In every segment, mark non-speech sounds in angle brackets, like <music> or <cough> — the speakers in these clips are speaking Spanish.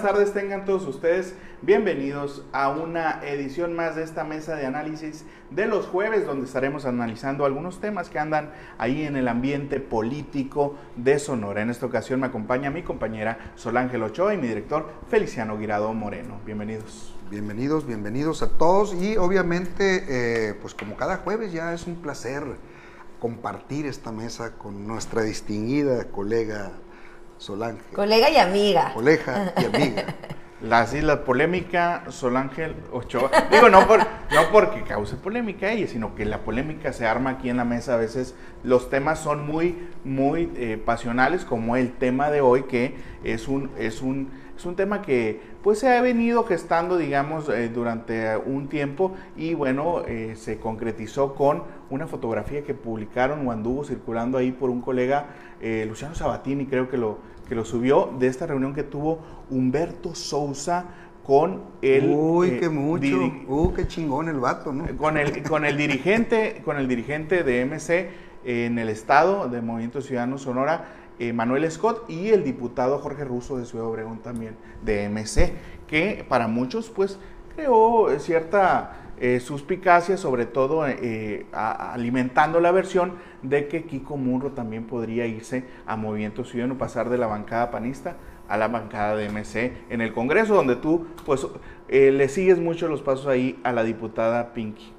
Buenas tardes. Tengan todos ustedes bienvenidos a una edición más de esta mesa de análisis de los jueves, donde estaremos analizando algunos temas que andan ahí en el ambiente político de Sonora. En esta ocasión me acompaña mi compañera Solángel Ochoa y mi director Feliciano Guirado Moreno. Bienvenidos. Bienvenidos, bienvenidos a todos y obviamente, eh, pues como cada jueves ya es un placer compartir esta mesa con nuestra distinguida colega Solange. Colega y amiga. Colega <laughs> y amiga. Las Islas Polémica, Solángel Ochoa. Digo, no, por, no porque cause polémica ella, sino que la polémica se arma aquí en la mesa. A veces los temas son muy, muy eh, pasionales, como el tema de hoy, que es un, es un, es un tema que pues se ha venido gestando, digamos, eh, durante un tiempo y bueno, eh, se concretizó con una fotografía que publicaron o anduvo circulando ahí por un colega, Luciano Sabatini, creo que lo, que lo subió, de esta reunión que tuvo Humberto Sousa con el... Uy, qué mucho. Uh, qué chingón el vato, ¿no? Con el, con el dirigente, con el dirigente de MC en el estado de Movimiento Ciudadano Sonora, eh, Manuel Scott, y el diputado Jorge Russo de Ciudad Obregón también de MC, que para muchos pues creó cierta eh, suspicacia, sobre todo eh, alimentando la versión de que Kiko Murro también podría irse a Movimiento Ciudadano, pasar de la bancada panista a la bancada de MC en el Congreso, donde tú pues eh, le sigues mucho los pasos ahí a la diputada Pinky.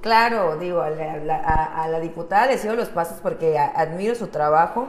Claro, digo, a la, diputada le sigo los pasos porque admiro su trabajo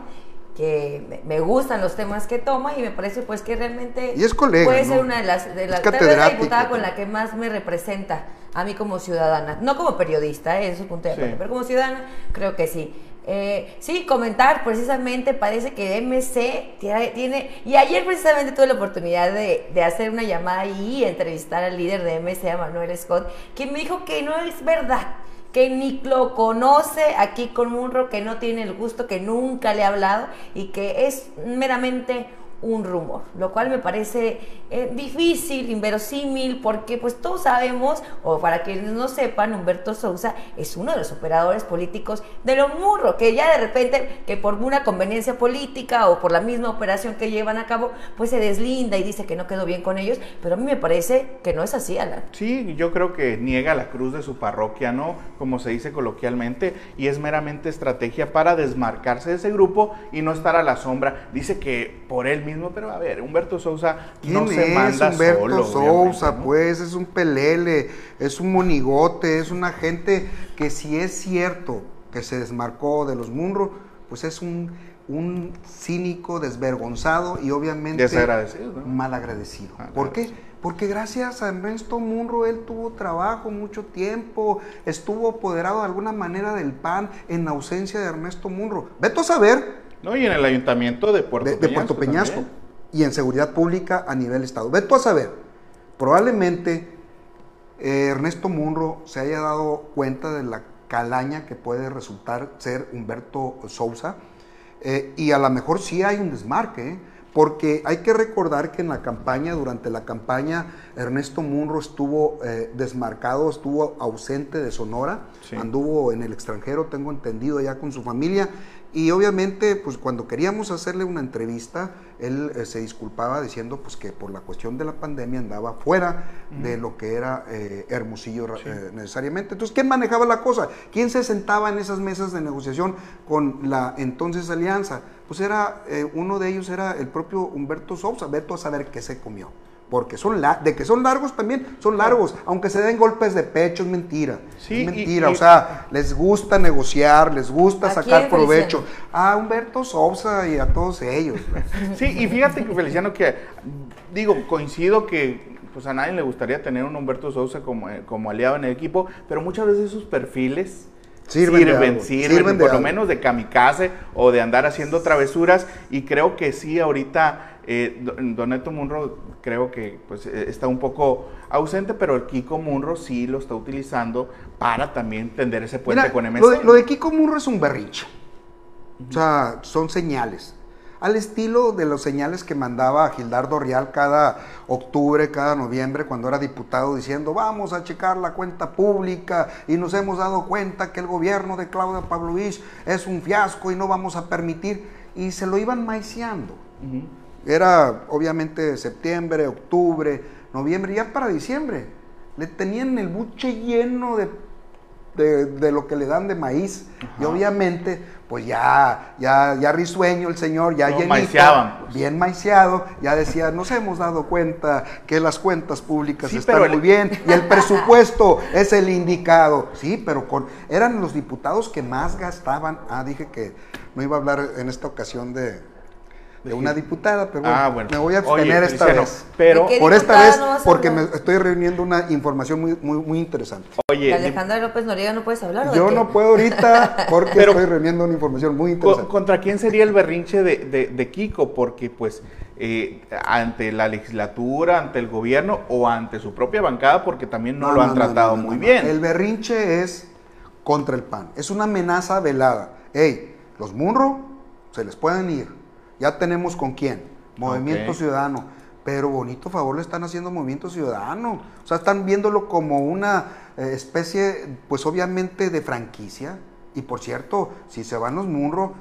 que me gustan los temas que toma y me parece pues que realmente y es colega, puede ser una de las de las la diputada con la que más me representa a mí como ciudadana, no como periodista, ¿eh? eso es punto de sí. pero como ciudadana creo que sí. Eh, sí, comentar precisamente, parece que MC tiene, y ayer precisamente tuve la oportunidad de, de, hacer una llamada y entrevistar al líder de MC, a Manuel Scott, quien me dijo que no es verdad, que ni lo conoce aquí con Munro, que no tiene el gusto, que nunca le ha hablado y que es meramente un rumor, lo cual me parece eh, difícil, inverosímil, porque pues todos sabemos, o para quienes no sepan, Humberto Sousa es uno de los operadores políticos de lo murro, que ya de repente, que por una conveniencia política o por la misma operación que llevan a cabo, pues se deslinda y dice que no quedó bien con ellos, pero a mí me parece que no es así, Alan. Sí, yo creo que niega la cruz de su parroquia, ¿no? Como se dice coloquialmente, y es meramente estrategia para desmarcarse de ese grupo y no estar a la sombra. Dice que por él mismo, pero a ver, Humberto Sousa no se manda Humberto Sousa? Pues es un pelele, es un monigote, es una gente que si es cierto que se desmarcó de los Munro, pues es un, un cínico, desvergonzado y obviamente Desagradecido, mal agradecido. Ah, ¿Por qué? Porque gracias a Ernesto Munro él tuvo trabajo mucho tiempo, estuvo apoderado de alguna manera del PAN en ausencia de Ernesto Munro. Veto a saber no, y en el ayuntamiento de Puerto de, Puerto Peñasco. Y en seguridad pública a nivel estado. Ve tú a saber, probablemente eh, Ernesto Munro se haya dado cuenta de la calaña que puede resultar ser Humberto Sousa. Eh, y a lo mejor sí hay un desmarque, ¿eh? porque hay que recordar que en la campaña, durante la campaña, Ernesto Munro estuvo desmarcado, estuvo ausente de Sonora, anduvo en el extranjero, tengo entendido, ya con su familia, y obviamente, pues cuando queríamos hacerle una entrevista, él eh, se disculpaba diciendo pues que por la cuestión de la pandemia andaba fuera de lo que era eh, Hermosillo eh, necesariamente. Entonces, ¿quién manejaba la cosa? ¿Quién se sentaba en esas mesas de negociación con la entonces alianza? Pues era, uno de ellos era el propio Humberto Sousa, veto a saber qué se comió porque son la de que son largos también, son largos, aunque se den golpes de pecho, es mentira. es mentira, o sea, les gusta negociar, les gusta sacar provecho. A Humberto Sousa y a todos ellos. sí, y fíjate que Feliciano que digo, coincido que pues a nadie le gustaría tener un Humberto Sousa como, eh, como aliado en el equipo, pero muchas veces sus perfiles sirven, sirven, por lo menos de kamikaze o de andar haciendo travesuras y creo que sí ahorita eh, Don Neto Munro creo que pues, eh, está un poco ausente, pero el Kiko Munro sí lo está utilizando para también tender ese puente con MC. Lo de, Kiko Munro es un berrinche. O sea, son señales. Al estilo de los señales que mandaba Gildardo Rial cada octubre, cada noviembre, cuando era diputado, diciendo vamos a checar la cuenta pública y nos hemos dado cuenta que el gobierno de Claudia Pavlovich es un fiasco y no vamos a permitir. Y se lo iban maiciando. Era obviamente septiembre, octubre, noviembre, ya para diciembre. Le tenían el buche lleno de de, lo que le dan de maíz. Y obviamente, pues ya, ya, ya risueño el señor, ya no, pues. bien maiciado, ya decía, nos hemos dado cuenta que las cuentas públicas están muy bien y el <laughs> presupuesto es el indicado. Sí, pero con, eran los diputados que más gastaban. Ah, dije que no iba a hablar en esta ocasión de, de una diputada, pero ah, me voy a abstener esta vez. Pero por esta vez, porque me estoy reuniendo una información muy, muy, muy interesante. Oye, Alejandra López Noriega no puedes hablar. Yo no puedo ahorita <laughs> porque estoy reuniendo una información muy interesante. ¿Contra quién sería el berrinche de, de, Kiko? Porque pues eh, ante la legislatura, ante el gobierno o ante su propia bancada, porque también no, lo han tratado muy bien. El berrinche es contra el PAN. Es una amenaza velada. Hey, los Munro se les pueden ir ya tenemos con quién. Movimiento Ciudadano. Pero bonito favor le están haciendo Movimiento Ciudadano. O sea, están viéndolo como una eh, especie, pues obviamente, de franquicia. Y por cierto, si se van los Munro,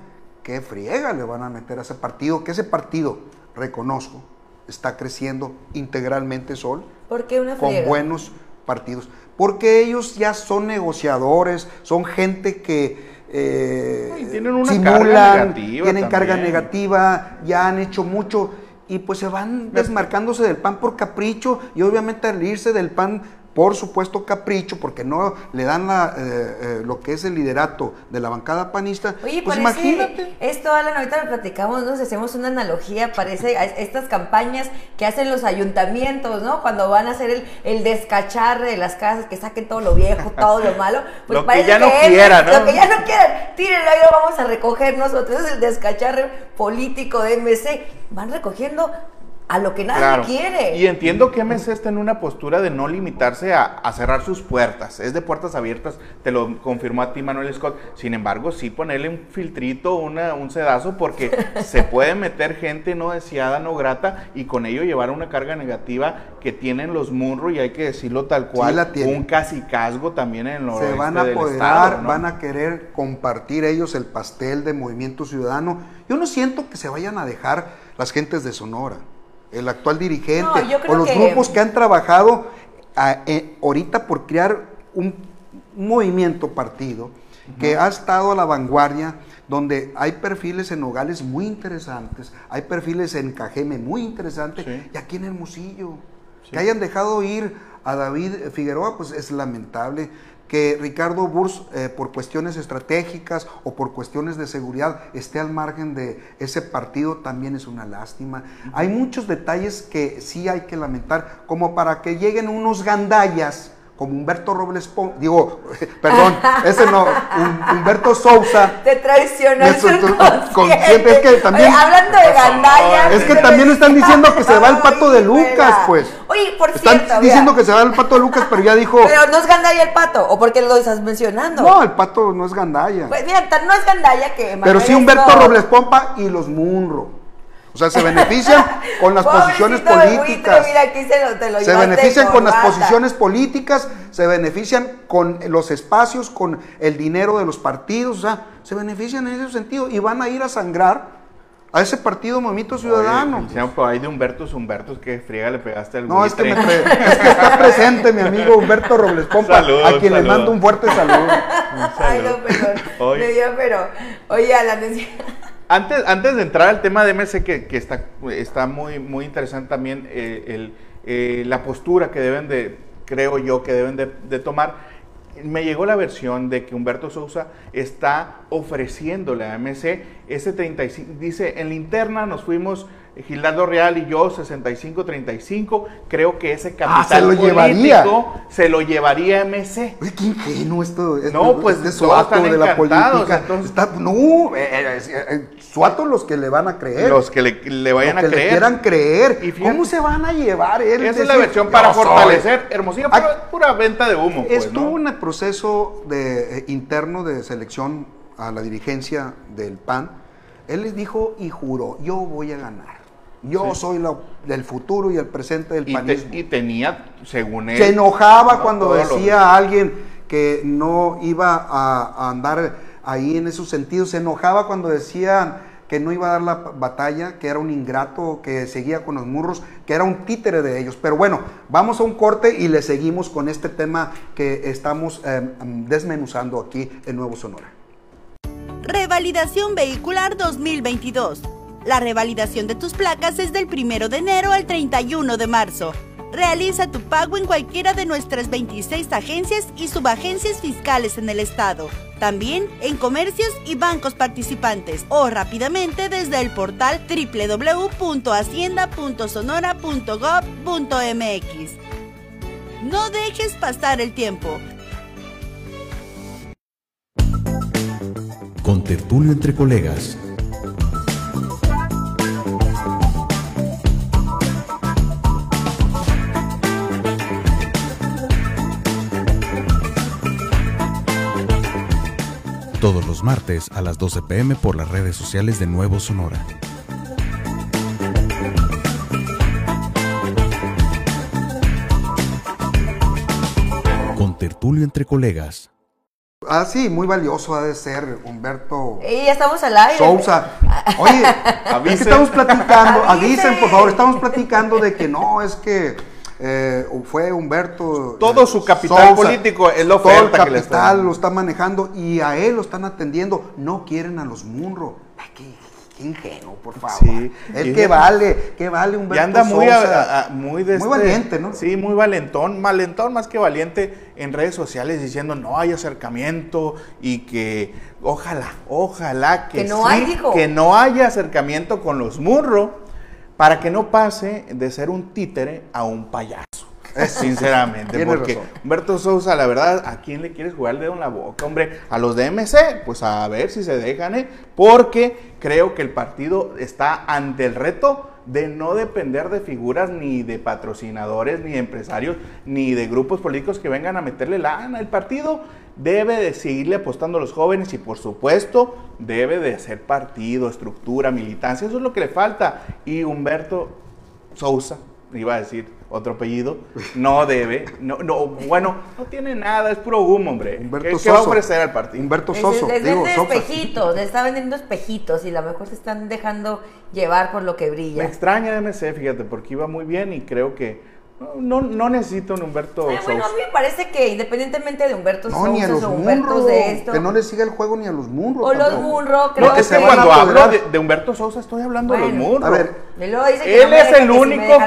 qué friega le van a meter a ese partido. Que ese partido, reconozco, está creciendo integralmente Sol. ¿Por qué una friega? Con buenos partidos. Porque ellos ya son negociadores, son gente que eh, tienen una carga negativa tienen carga negativa, ya han hecho mucho y pues se van desmarcándose del pan por capricho y obviamente al irse del pan por supuesto capricho, porque no le dan la, eh, eh, lo que es el liderato de la bancada panista. Oye, pues imagínate. Esto, Alan, ahorita lo platicamos, nos hacemos una analogía, parece a estas campañas que hacen los ayuntamientos, ¿no? Cuando van a hacer el, el descacharre de las casas, que saquen todo lo viejo, todo lo malo. Pues lo que ya no quieran, ¿no? Lo que ya no quieran, tírenlo, ahí lo vamos a recoger nosotros. Es el descacharre político de MC. Van recogiendo a lo que nadie quiere. Y entiendo que MC está en una postura de no limitarse a, cerrar sus puertas. Es de puertas abiertas, te lo confirmó a ti Manuel Scott. Sin embargo, sí ponerle un filtrito, una, un sedazo, porque <laughs> se puede meter gente no deseada, no grata, y con ello llevar una carga negativa que tienen los Munro, y hay que decirlo tal cual, un casi casgo también en los Se van a apoderar, van a querer compartir ellos el pastel de Movimiento Ciudadano. Yo no siento que se vayan a dejar las gentes de Sonora el actual dirigente, o los grupos que han trabajado eh, ahorita por crear un, movimiento partido que ha estado a la vanguardia, donde hay perfiles en Nogales muy interesantes, hay perfiles en Cajeme muy interesantes, y aquí en Hermosillo. Que hayan dejado ir a David Figueroa, pues es lamentable que Ricardo Burs, eh, por cuestiones estratégicas o por cuestiones de seguridad, esté al margen de ese partido, también es una lástima. Hay muchos detalles que sí hay que lamentar, como para que lleguen unos gandallas como Humberto Robles digo, <laughs> perdón, ese no, Humberto Sousa. Te traicionó consciente. Es que también, hablando de gandalla. Es que también están diciendo que se va el pato de Lucas, pues. Oye, por están cierto. diciendo que se va el pato de Lucas, pero ya dijo. <laughs> Pero no es gandalla el pato, o porque lo estás mencionando. No, el pato no es gandalla. Pues mira, no es gandalla que. pero sí Humberto Robles Pompa y los Munro. O sea, se benefician con las <laughs> posiciones políticas. se, benefician con las posiciones políticas, se benefician con los espacios, con el dinero de los partidos, o sea, se benefician en ese sentido y van a ir a sangrar a ese partido Movimiento Ciudadano. Oye, por ahí de Humberto Humberto, que friega le pegaste al No, es que, está presente mi amigo Humberto Robles Pompa, a quien le mando un fuerte saludo. Ay, no, perdón. Oye. Me dio, pero, oye, Alan, decía... Antes, antes de entrar al tema de MC, que, está, está muy, muy interesante también eh, eh, la postura que deben de, creo yo, que deben de, tomar, me llegó la versión de que Humberto Sousa está ofreciéndole a MC ese 35, dice, en la interna nos fuimos Gildardo Real y yo 65-35, creo que ese capital ah, se lo político llevaría. se lo llevaría MC. Oye, qué ingenuo esto. no, pues de Suato, de la política. no, eh, eh, eh, Suato los que le van a creer. Los que le, vayan a que creer. Le quieran creer. ¿Y ¿Cómo se van a llevar él? Esa es la versión para fortalecer. Hermosillo, pura venta de humo. Pues, estuvo un proceso de, interno de selección a la dirigencia del PAN. Él les dijo y juró, yo voy a ganar. Yo soy del futuro y el presente del panismo. y tenía, según él... Se enojaba cuando decía a alguien que no iba a, andar ahí en esos sentidos. Se enojaba cuando decían que no iba a dar la batalla, que era un ingrato, que seguía con los murros, que era un títere de ellos. Pero bueno, vamos a un corte y le seguimos con este tema que estamos eh, desmenuzando aquí en Nuevo Sonora. Revalidación vehicular 2022. La revalidación de tus placas es del 1 de enero al 31 de marzo. Realiza tu pago en cualquiera de nuestras 26 agencias y subagencias fiscales en el estado. También en comercios y bancos participantes o rápidamente desde el portal www.hacienda.sonora.gov.mx. No dejes pasar el tiempo. Con tertulio entre colegas todos los martes a las 12 pm por las redes sociales de Nuevo Sonora. Con tertulio entre colegas. Ah, sí, muy valioso ha de ser Humberto. Y ya estamos al aire. Sousa. Oye, es que estamos platicando, <laughs> avisen por favor, estamos platicando de que no, es que eh, fue Humberto. Todo su capital político es lo Todo el capital lo está manejando y a él lo están atendiendo. No quieren a los Munro. qué, ingenuo, por favor. Sí, es que vale, que vale Humberto. Y anda muy, muy, muy este, valiente, ¿no? Sí, muy valentón, valentón más que valiente en redes sociales diciendo no hay acercamiento y que ojalá, ojalá que, no, hay, que no haya acercamiento con los Munro para que no pase de ser un títere a un payaso. <laughs> Sinceramente, porque Humberto Sousa, la verdad, ¿a quién le quieres jugar el dedo en la boca? Hombre, a los de MC, pues a ver si se dejan, ¿eh? porque creo que el partido está ante el reto de no depender de figuras ni de patrocinadores, ni de empresarios, ni de grupos políticos que vengan a meterle lana. El partido debe de seguirle apostando a los jóvenes y por supuesto debe de ser partido, estructura, militancia, eso es lo que le falta. Y Humberto Sousa, iba a decir otro apellido, no debe, no, no, bueno, no tiene nada, es puro humo, hombre. Humberto ¿Qué, va a ofrecer al partido? Humberto Soso. Les, vende espejitos, les está vendiendo espejitos y a lo mejor se están dejando llevar por lo que brilla. Me extraña MC, fíjate, porque iba muy bien y creo que no, no necesito un Humberto Ay, Bueno, a mí me parece que independientemente de Humberto no, ni a los Munro, de esto. Que no le siga el juego ni a los Munro. O los Munro, creo no, es que, cuando hablo de, Humberto Sousa estoy hablando de los Munro. A ver, él es el único.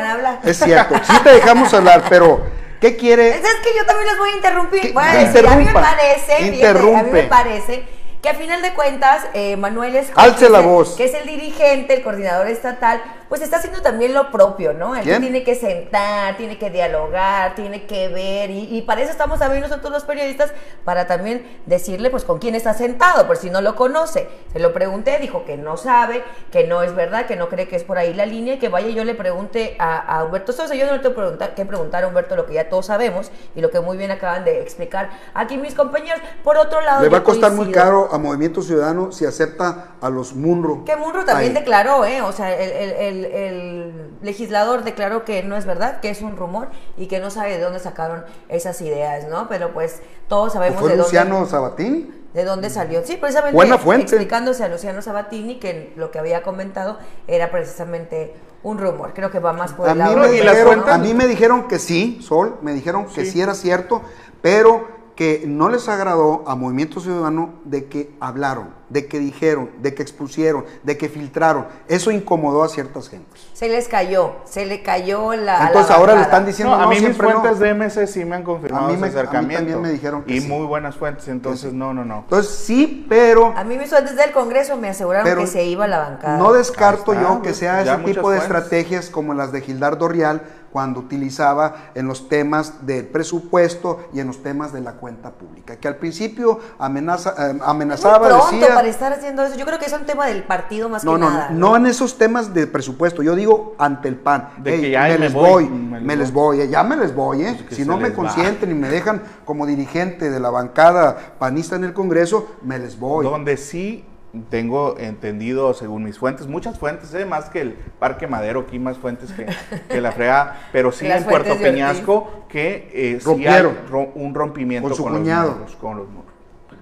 es cierto, sí te dejamos hablar, pero ¿qué quiere? Es que yo también les voy a interrumpir. Bueno, a mí me parece, interrumpe. a mí me parece que a final de cuentas, eh, Manuel es Alce la voz. que es el dirigente, el coordinador estatal, pues está haciendo también lo propio, ¿no? Él tiene que sentar, tiene que dialogar, tiene que ver, y, para eso estamos también nosotros los periodistas, para también decirle, pues, con quién está sentado, por si no lo conoce. Se lo pregunté, dijo que no sabe, que no es verdad, que no cree que es por ahí la línea, y que vaya yo le pregunte a, Humberto Sosa. Yo no le tengo que preguntar, que preguntar a Humberto lo que ya todos sabemos, y lo que muy bien acaban de explicar aquí mis compañeros. Por otro lado, le va a costar muy caro a Movimiento Ciudadano si acepta a los Munro. Que Munro también declaró, ¿eh? O sea, el el, legislador declaró que no es verdad, que es un rumor y que no sabe de dónde sacaron esas ideas, ¿no? Pero pues todos sabemos fue de Luciano dónde. Sabatini? ¿De dónde salió? Sí, precisamente Buena fuente. explicándose a Luciano Sabatini que lo que había comentado era precisamente un rumor. Creo que va más por a el mí Me dijeron, A mí me dijeron que sí, Sol, me dijeron que sí era cierto, pero que no les agradó a Movimiento Ciudadano de que hablaron, de que dijeron, de que expusieron, de que filtraron. Eso incomodó a ciertas gentes. Se les cayó, se le cayó la. Entonces ahora le están diciendo. No, a mí mis fuentes de MC sí me han confirmado a mí acercamiento. A mí también me dijeron que Y muy buenas fuentes, entonces no, no, no. Entonces sí, pero. A mí mis fuentes del Congreso me aseguraron que se iba a la bancada. No descarto yo que sea ese tipo de estrategias como las de Gildardo Rial cuando utilizaba en los temas del presupuesto y en los temas de la cuenta pública, que al principio amenaza, eh, amenazaba, Muy pronto para estar haciendo eso. Yo creo que es un tema del partido más no, que no, nada. No, no en esos temas de presupuesto. Yo digo ante el PAN. De que ya me, les voy, me, les voy, ya me les voy, ¿eh? Pues si no me consienten y me dejan como dirigente de la bancada panista en el Congreso, me les voy. Donde sí tengo entendido, según mis fuentes, muchas fuentes, ¿eh? más que el Parque Madero, aquí más fuentes que, la fregada, <laughs> pero sí en Puerto Peñasco que eh, sí hay un rompimiento con, con, los muros, con los muros.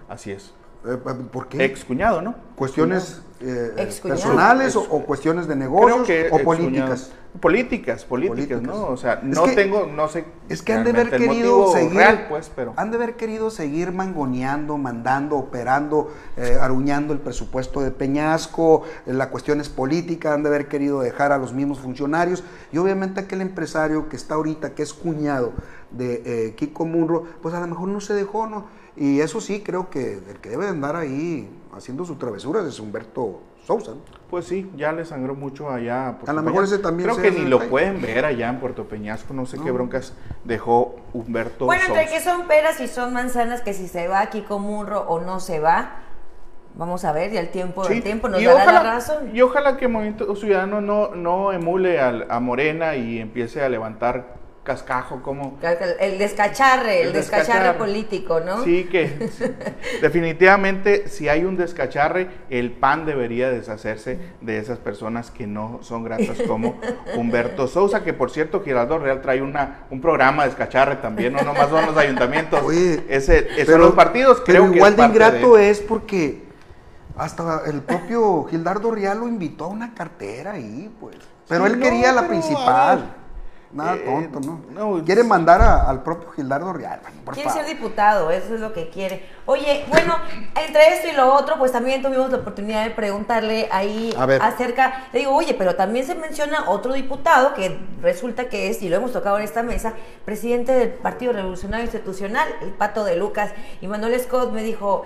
Así es. Eh, ¿Por qué? Ex cuñado, ¿no? Cuestiones eh, personales o, cuestiones de negocios o políticas. Políticas, políticas, ¿no? O sea, no tengo, no sé. Es que han de haber querido seguir, pues, pero. Han de haber querido seguir mangoneando, mandando, operando, eh, aruñando el presupuesto de Peñasco, la cuestión es política, han de haber querido dejar a los mismos funcionarios y obviamente aquel empresario que está ahorita, que es cuñado de eh, Kiko Munro, pues a lo mejor no se dejó, ¿no? Y eso sí, creo que el que debe andar ahí haciendo sus travesuras es Humberto Sousa. Pues sí, ya le sangró mucho allá. A, a lo mejor ese también. Creo que ni lo pueden ver allá en Puerto Peñasco, no sé qué broncas dejó Humberto Bueno, entre que son peras y son manzanas, que si se va Kiko Munro o no se va, Vamos a ver, y el tiempo, el tiempo nos dará la razón. Y ojalá que el Movimiento Ciudadano no, no emule a Morena y empiece a levantar cascajo, como... El descacharre, el, descacharre, político, ¿no? Sí, que <laughs> definitivamente si hay un descacharre, el PAN debería deshacerse de esas personas que no son gratas como <laughs> Humberto Sousa, que por cierto Giraldo Real trae una, un programa de descacharre también, no nomás son los ayuntamientos, <laughs> Oye, ese, son los partidos, creo pero igual de ingrato es porque hasta el propio Gildardo Real lo invitó a una cartera ahí, pues. Pero él quería la principal. Nada eh, tonto, ¿no? quiere mandar al propio Gildardo Real. quiere ser diputado, eso es lo que quiere. Oye, bueno, entre esto y lo otro, pues también tuvimos la oportunidad de preguntarle ahí acerca. Le digo, oye, pero también se menciona otro diputado que resulta que es, y lo hemos tocado en esta mesa, presidente del Partido Revolucionario Institucional, el Pato de Lucas. Y Manuel Scott me dijo: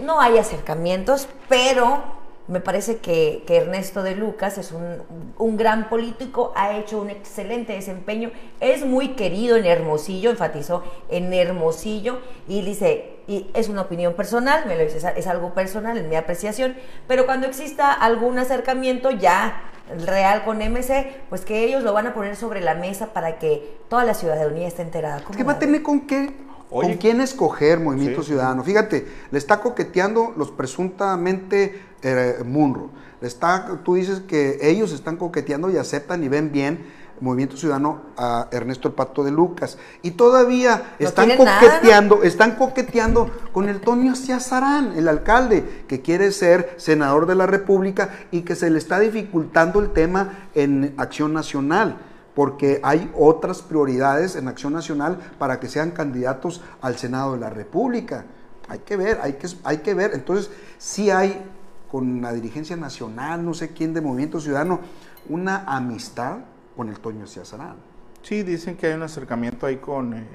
no hay acercamientos, pero me parece que, Ernesto de Lucas es un, gran político, ha hecho un excelente desempeño, es muy querido en Hermosillo, enfatizó en Hermosillo, y dice, y es una opinión personal, me lo dice, es algo personal, en mi apreciación, pero cuando exista algún acercamiento ya real con MC, pues que ellos lo van a poner sobre la mesa para que toda la ciudadanía esté enterada. ¿Qué va a tener con qué? ¿Con quién escoger Movimiento Ciudadano? Fíjate, le está coqueteando los presuntamente eh, Munro. Está, tú dices que ellos están coqueteando y aceptan y ven bien Movimiento Ciudadano a Ernesto el Pacto de Lucas. Y todavía están coqueteando, están coqueteando con el Tonio Ciazarán, el alcalde, que quiere ser senador de la República y que se le está dificultando el tema en Acción Nacional porque hay otras prioridades en Acción Nacional para que sean candidatos al Senado de la República. Hay que ver, hay que, hay que ver. Entonces, sí hay con la dirigencia nacional, no sé quién de Movimiento Ciudadano, una amistad con el Toño Ciazarán. Sí, dicen que hay un acercamiento ahí con eh,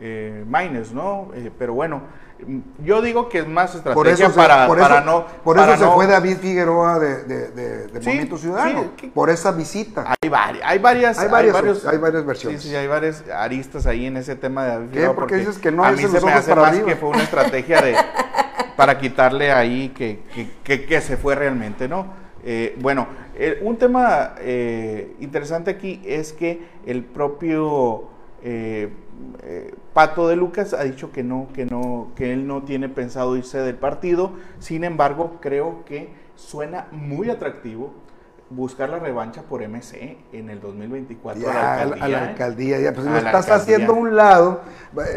eh ¿no? Eh, pero bueno, yo digo que es más estrategia para, para no. Por eso se fue David Figueroa de, de, Movimiento Ciudadano. por esa visita. Hay, varias, hay varias. Hay, varios, hay varias versiones. Sí, sí, hay varias aristas ahí en ese tema de David Figueroa. Porque, dices que no a mí se me hace más que fue una estrategia de para quitarle ahí que, que, que, se fue realmente, ¿no? Eh, bueno, eh, un tema eh, interesante aquí es que el propio Pato de Lucas ha dicho que no, que no, que él no tiene pensado irse del partido. Sin embargo, creo que suena muy atractivo buscar la revancha por MC en el 2024 a la alcaldía. A la alcaldía, ya, pues lo estás haciendo a un lado,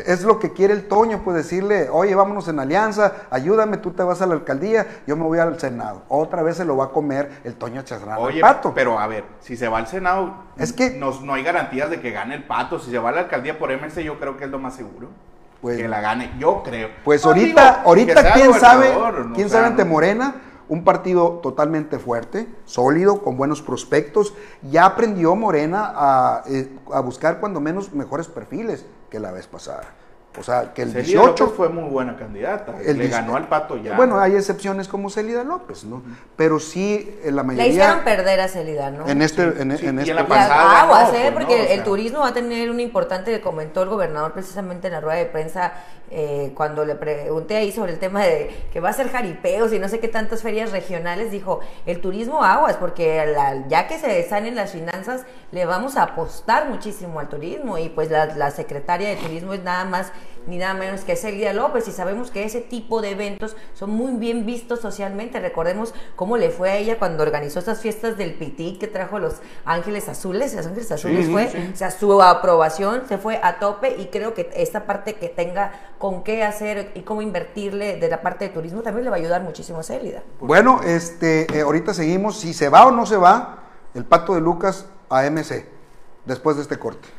es lo que quiere el Toño, pues decirle, oye, vámonos en alianza, ayúdame, tú te vas a la alcaldía, yo me voy al Senado. Otra vez se lo va a comer el Toño Chazrán Oye, pato. pero a ver, si se va al Senado, es que no, no hay garantías de que gane el pato. Si se va a la alcaldía por MC, yo creo que es lo más seguro. Pues, que la gane, yo creo. Pues ahorita, ahorita quién sabe, quién sabe ante Morena, un partido totalmente fuerte, sólido, con buenos prospectos. Ya aprendió Morena a, eh, a buscar cuando menos mejores perfiles que la vez pasada. O sea, que el Celida 18 López fue muy buena candidata. le ganó al Pato ya. Bueno, hay excepciones como Celida López, ¿no? Pero sí, en la mayoría. Le hicieron perder a Celida, ¿no? En este. En, este y en la pasada. Aguas, ¿eh? Pues porque el turismo va a tener un importante, comentó el gobernador precisamente en la rueda de prensa eh, cuando le pregunté ahí sobre el tema de que va a ser jaripeos y no sé qué tantas ferias regionales, dijo, el turismo aguas, porque ya que se en las finanzas, le vamos a apostar muchísimo al turismo y pues la, la secretaria de turismo es nada más ni nada menos que Celia López y sabemos que ese tipo de eventos son muy bien vistos socialmente. Recordemos cómo le fue a ella cuando organizó esas fiestas del Pití que trajo los Ángeles Azules. Los Ángeles Azules fue, o sea, su aprobación se fue a tope y creo que esta parte que tenga con qué hacer y cómo invertirle de la parte de turismo también le va a ayudar muchísimo a Célida. Bueno, este, eh, ahorita seguimos. Si se va o no se va, el pato de Lucas a MC, después de este corte.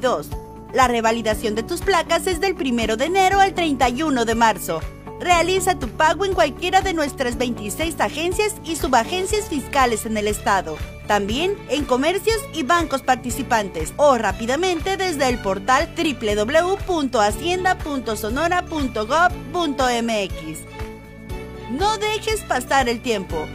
2022. La revalidación de tus placas es del 1 de enero al 31 de marzo. Realiza tu pago en cualquiera de nuestras 26 agencias y subagencias fiscales en el estado. También en comercios y bancos participantes o rápidamente desde el portal www.hacienda.sonora.gov.mx. No dejes pasar el tiempo.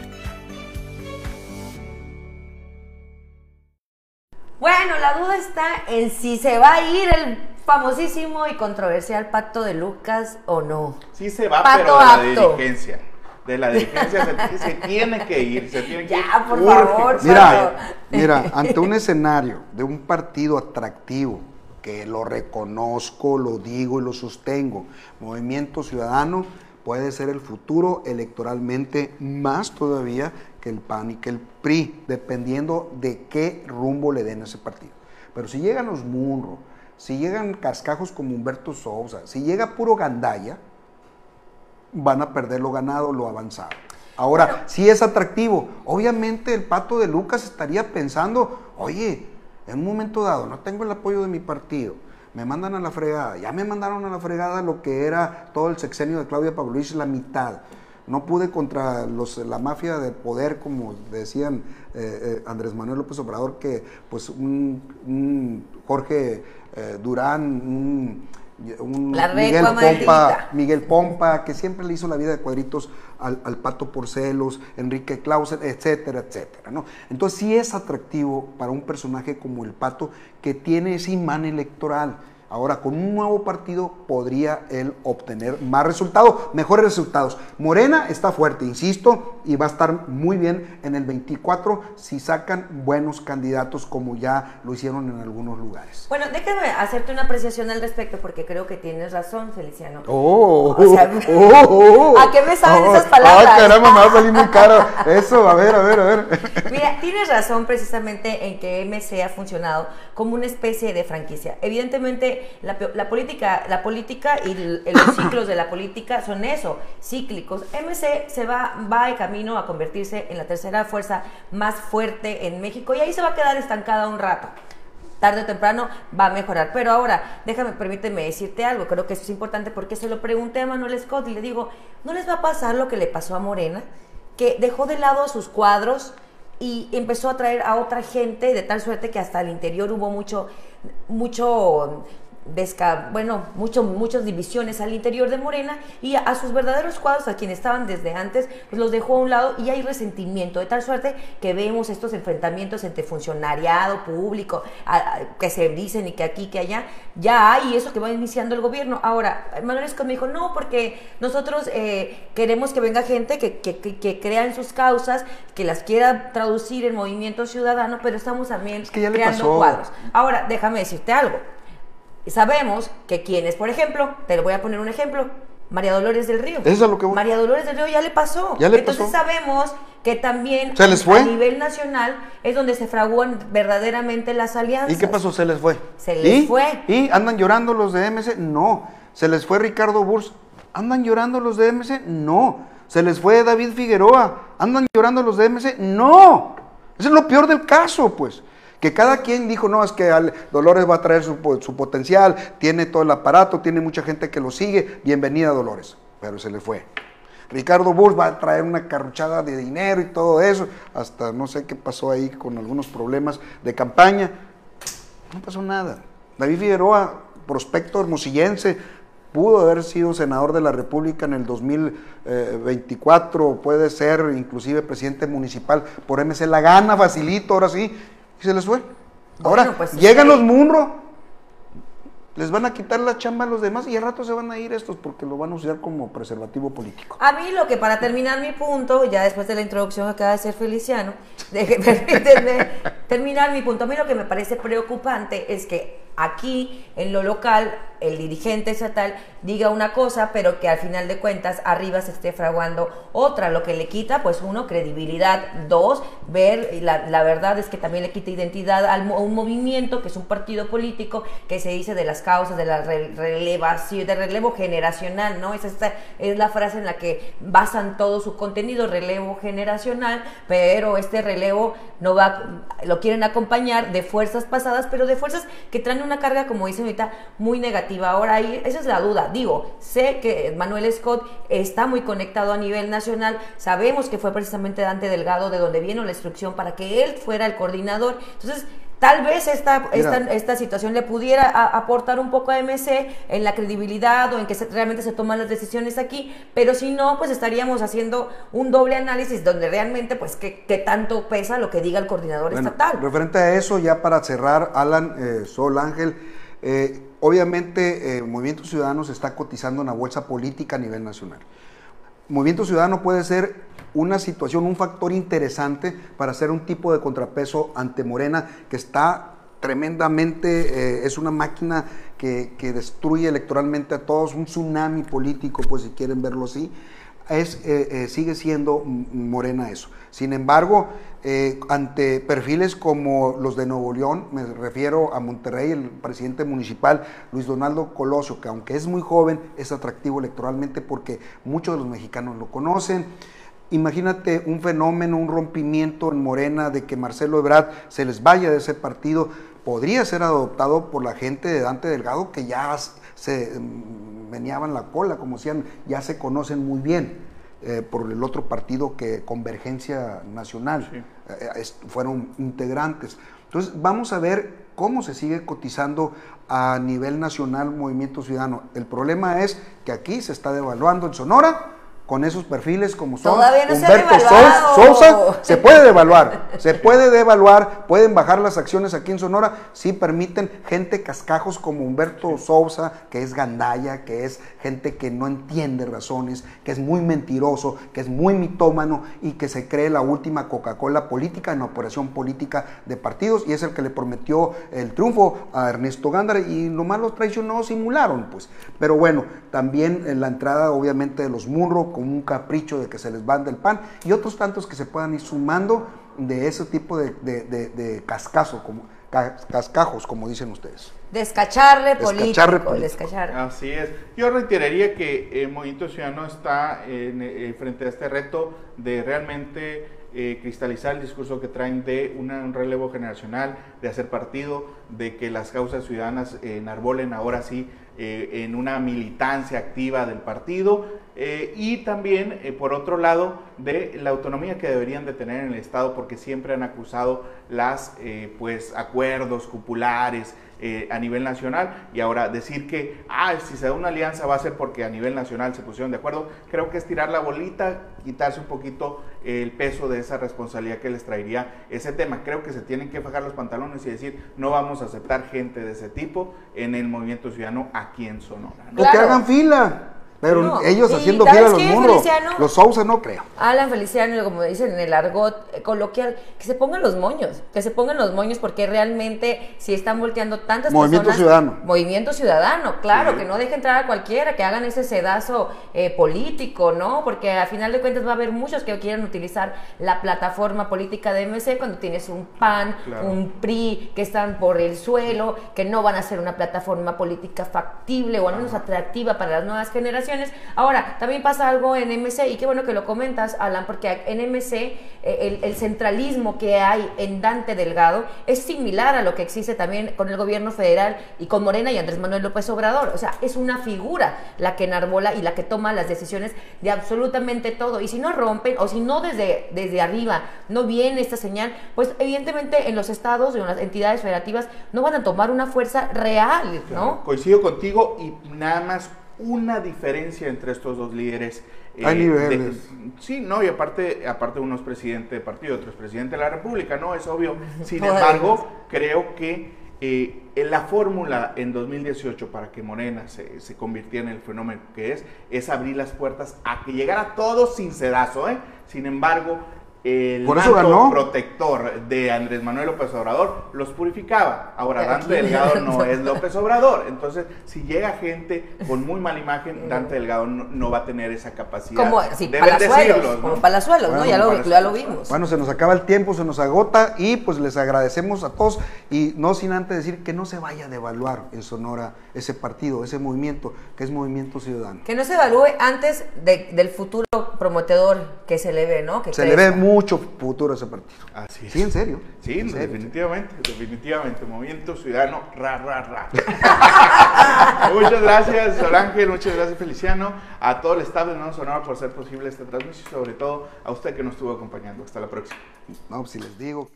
Bueno, la duda está en si se va a ir el famosísimo y controversial pacto de Lucas o no. Sí se va, pero de la dirigencia. De la dirigencia <laughs> se, tiene que ir, se tiene que ya, por favor. Mira, mira, ante un <laughs> escenario de un partido atractivo, que lo reconozco, lo digo y lo sostengo, Movimiento Ciudadano puede ser el futuro electoralmente más todavía que el PAN y que el PRI, dependiendo de qué rumbo le den a ese partido. Pero si llegan los Munro, si llegan cascajos como Humberto Sousa, si llega puro Gandaya, van a perder lo ganado, lo avanzado. Ahora, si es atractivo, obviamente el pato de Lucas estaría pensando, oye, en un momento dado no tengo el apoyo de mi partido, me mandan a la fregada, ya me mandaron a la fregada lo que era todo el sexenio de Claudia Pablo la mitad no pude contra los, la mafia de poder, como decían eh, eh, Andrés Manuel López Obrador, que pues un, Jorge eh, Durán, un, Miguel, Pompa, Miguel Pompa, que siempre le hizo la vida de cuadritos al, al Pato Porcelos, Enrique Clausen, etcétera, etcétera. ¿no? Entonces sí es atractivo para un personaje como el Pato que tiene ese imán electoral Ahora, con un nuevo partido podría él obtener más resultados, mejores resultados. Morena está fuerte, insisto, y va a estar muy bien en el 24 si sacan buenos candidatos como ya lo hicieron en algunos lugares. Bueno, déjame hacerte una apreciación al respecto porque creo que tienes razón, Feliciano. Oh, o sea, oh, oh, ¿A qué me saben esas palabras? Ah, caramba, me va a salir muy caro. Eso, a ver, a ver, a ver. <laughs> Mira, tienes razón precisamente en que MC ha funcionado como una especie de franquicia. Evidentemente, la, política, la política y los ciclos de la política son eso, cíclicos. MC se va, va de camino a convertirse en la tercera fuerza más fuerte en México y ahí se va a quedar estancada un rato tarde o temprano va a mejorar. Pero ahora, déjame, permíteme decirte algo, creo que eso es importante porque se lo pregunté a Manuel Scott y le digo, ¿no les va a pasar lo que le pasó a Morena? Que dejó de lado sus cuadros y empezó a traer a otra gente de tal suerte que hasta el interior hubo mucho, mucho bueno, mucho, muchas divisiones al interior de Morena y a, sus verdaderos cuadros, a quienes estaban desde antes, pues los dejó a un lado y hay resentimiento, de tal suerte que vemos estos enfrentamientos entre funcionariado público, que se dicen y que aquí, que allá, ya hay eso que va iniciando el gobierno. Ahora, Manuel Escott me dijo, no, porque nosotros eh, queremos que venga gente que, que, que, crea en sus causas, que las quiera traducir en movimiento ciudadano, pero estamos también creando cuadros. Ahora, déjame decirte algo sabemos que quienes, por ejemplo, te voy a poner un ejemplo, María Dolores del Río. Eso es lo que María Dolores del Río ya le pasó. Ya le Entonces sabemos que también ¿Se les fue? a nivel nacional es donde se fraguan verdaderamente las alianzas. ¿Y qué pasó? ¿Se les fue? Se les fue. ¿Y andan llorando los de MC? No. ¿Se les fue Ricardo Burs? ¿Andan llorando los de MC? No. ¿Se les fue David Figueroa? ¿Andan llorando los de MC? No. Eso es lo peor del caso, pues. Que cada quien dijo, no, es que Dolores va a traer su, potencial, tiene todo el aparato, tiene mucha gente que lo sigue, bienvenida Dolores, pero se le fue. Ricardo Bull va a traer una carruchada de dinero y todo eso, hasta no sé qué pasó ahí con algunos problemas de campaña. No pasó nada. David Figueroa prospecto hermosillense, pudo haber sido senador de la República en el 2024, puede ser inclusive presidente municipal por MC, la gana facilito, ahora sí, y se les fue. Ahora, pues, llegan los Munro, les van a quitar la chamba a los demás y al rato se van a ir estos porque lo van a usar como preservativo político. A mí lo que para terminar mi punto, ya después de la introducción que acaba de ser Feliciano, <laughs> de, terminar mi punto, a mí lo que me parece preocupante es que aquí en lo local el dirigente estatal diga una cosa, pero que al final de cuentas arriba se esté fraguando otra, lo que le quita, pues uno, credibilidad, dos, ver, la, la verdad es que también le quita identidad a un movimiento que es un partido político que se dice de las causas de la relevación, de relevo generacional, ¿no? Es, esta, es la frase en la que basan todo su contenido, relevo generacional, pero este relevo no va, lo quieren acompañar de fuerzas pasadas, pero de fuerzas que traen una carga, como dice ahorita, muy negativa Ahora ahí, esa es la duda. Digo, sé que Manuel Scott está muy conectado a nivel nacional. Sabemos que fue precisamente Dante Delgado de donde vino la instrucción para que él fuera el coordinador. Entonces, Tal vez esta, esta, situación le pudiera aportar un poco a MC en la credibilidad o en que realmente se toman las decisiones aquí, pero si no, pues estaríamos haciendo un doble análisis donde realmente, pues, qué, tanto pesa lo que diga el coordinador estatal. Referente a eso, ya para cerrar, Alan, eh, Sol Ángel, eh, obviamente, eh, Movimiento Ciudadano se está cotizando en la bolsa política a nivel nacional. Movimiento Ciudadano puede ser una situación, un factor interesante para hacer un tipo de contrapeso ante Morena que está tremendamente, eh, es una máquina que, que, destruye electoralmente a todos, un tsunami político, pues si quieren verlo así, es, sigue siendo Morena eso. Sin embargo, eh, ante perfiles como los de Nuevo León, me refiero a Monterrey, el presidente municipal Luis Donaldo Colosio, que aunque es muy joven, es atractivo electoralmente porque muchos de los mexicanos lo conocen. Imagínate un fenómeno, un rompimiento en Morena de que Marcelo Ebrard se les vaya de ese partido, podría ser adoptado por la gente de Dante Delgado que ya se mm, venían la cola, como decían, ya se conocen muy bien. Eh, por el otro partido que Convergencia Nacional eh, eh, fueron integrantes. Entonces, vamos a ver cómo se sigue cotizando a nivel nacional Movimiento Ciudadano. El problema es que aquí se está devaluando en Sonora con esos perfiles como son. Humberto Sousa, se puede devaluar, se puede devaluar, pueden bajar las acciones aquí en Sonora. Si permiten gente cascajos como Humberto Sousa, que es gandaya, que es gente que no entiende razones, que es muy mentiroso, que es muy mitómano y que se cree la última Coca-Cola política en operación política de partidos y es el que le prometió el triunfo a Ernesto Gándara y nomás los traicionó, simularon, pues. Pero bueno, también en la entrada obviamente de los Munro un capricho de que se les banda el pan y otros tantos que se puedan ir sumando de ese tipo de, de, cascazo, como, cascajos, como dicen ustedes. Descacharle político. Así es. Yo reiteraría que el Movimiento Ciudadano está en, eh, frente a este reto de realmente eh, cristalizar el discurso que traen de un relevo generacional, de hacer partido, de que las causas ciudadanas enarbolen ahora sí eh, en una militancia activa del partido eh, y también, eh, por otro lado, de la autonomía que deberían de tener en el Estado porque siempre han acusado las pues acuerdos cupulares a nivel nacional y ahora decir que ah, si se da una alianza va a ser porque a nivel nacional se pusieron de acuerdo, creo que es tirar la bolita, quitarse un poquito el peso de esa responsabilidad que les traería ese tema. Creo que se tienen que fajar los pantalones y decir no vamos a aceptar gente de ese tipo en el movimiento ciudadano aquí en Sonora. ¿no? que hagan fila. Pero ellos haciendo fila a los muros. Los Sousa no creo. Alan Feliciano, como dicen en el argot coloquial, que se pongan los moños, que se pongan los moños porque realmente si están volteando tantas Movimiento Ciudadano. Movimiento Ciudadano, claro, que no deje entrar a cualquiera, que hagan ese sedazo eh, político, ¿no? Porque a final de cuentas va a haber muchos que quieran utilizar la plataforma política de MC cuando tienes un PAN, un PRI, que están por el suelo, que no van a ser una plataforma política factible o al menos atractiva para las nuevas generaciones Ahora, también pasa algo en MC, y qué bueno que lo comentas, Alan, porque en MC eh, el, centralismo que hay en Dante Delgado es similar a lo que existe también con el gobierno federal y con Morena y Andrés Manuel López Obrador. O sea, es una figura la que enarbola y la que toma las decisiones de absolutamente todo. Y si no rompen, o si no desde, desde arriba no viene esta señal, pues evidentemente en los estados, en las entidades federativas, no van a tomar una fuerza real, ¿no? Coincido contigo y nada más una diferencia entre estos dos líderes. Hay eh, niveles. sí, no, y aparte, aparte uno es presidente de partido, otro es presidente de la República, ¿no? Es obvio. Sin embargo, creo que eh, la fórmula en 2018 para que Morena se, se, convirtiera en el fenómeno que es, es abrir las puertas a que llegara todo sin sedazo, ¿eh? Sin embargo, el Por eso protector de Andrés Manuel López Obrador los purificaba. Ahora, Dante Delgado no <laughs> es López Obrador. Entonces, si llega gente con muy mala imagen, Dante Delgado no, va a tener esa capacidad. Como, sí, palazuelos, como palazuelos, ¿no? Ya lo, ya lo, vimos. Bueno, se nos acaba el tiempo, se nos agota y pues les agradecemos a todos y no sin antes decir que no se vaya a devaluar en Sonora ese partido, ese movimiento, que es Movimiento Ciudadano. Que no se evalúe antes del futuro prometedor que se le ve, ¿no? Que se le ve mucho futuro ese partido. Así es. Sí, en serio. Sí, definitivamente, definitivamente. Movimiento Ciudadano, ra, ra, ra. <laughs> muchas gracias, Sol Ángel, muchas gracias, Feliciano, a todo el staff de Nuevo Sonora por ser posible esta transmisión y sobre todo a usted que nos estuvo acompañando. Hasta la próxima. No, pues si les digo...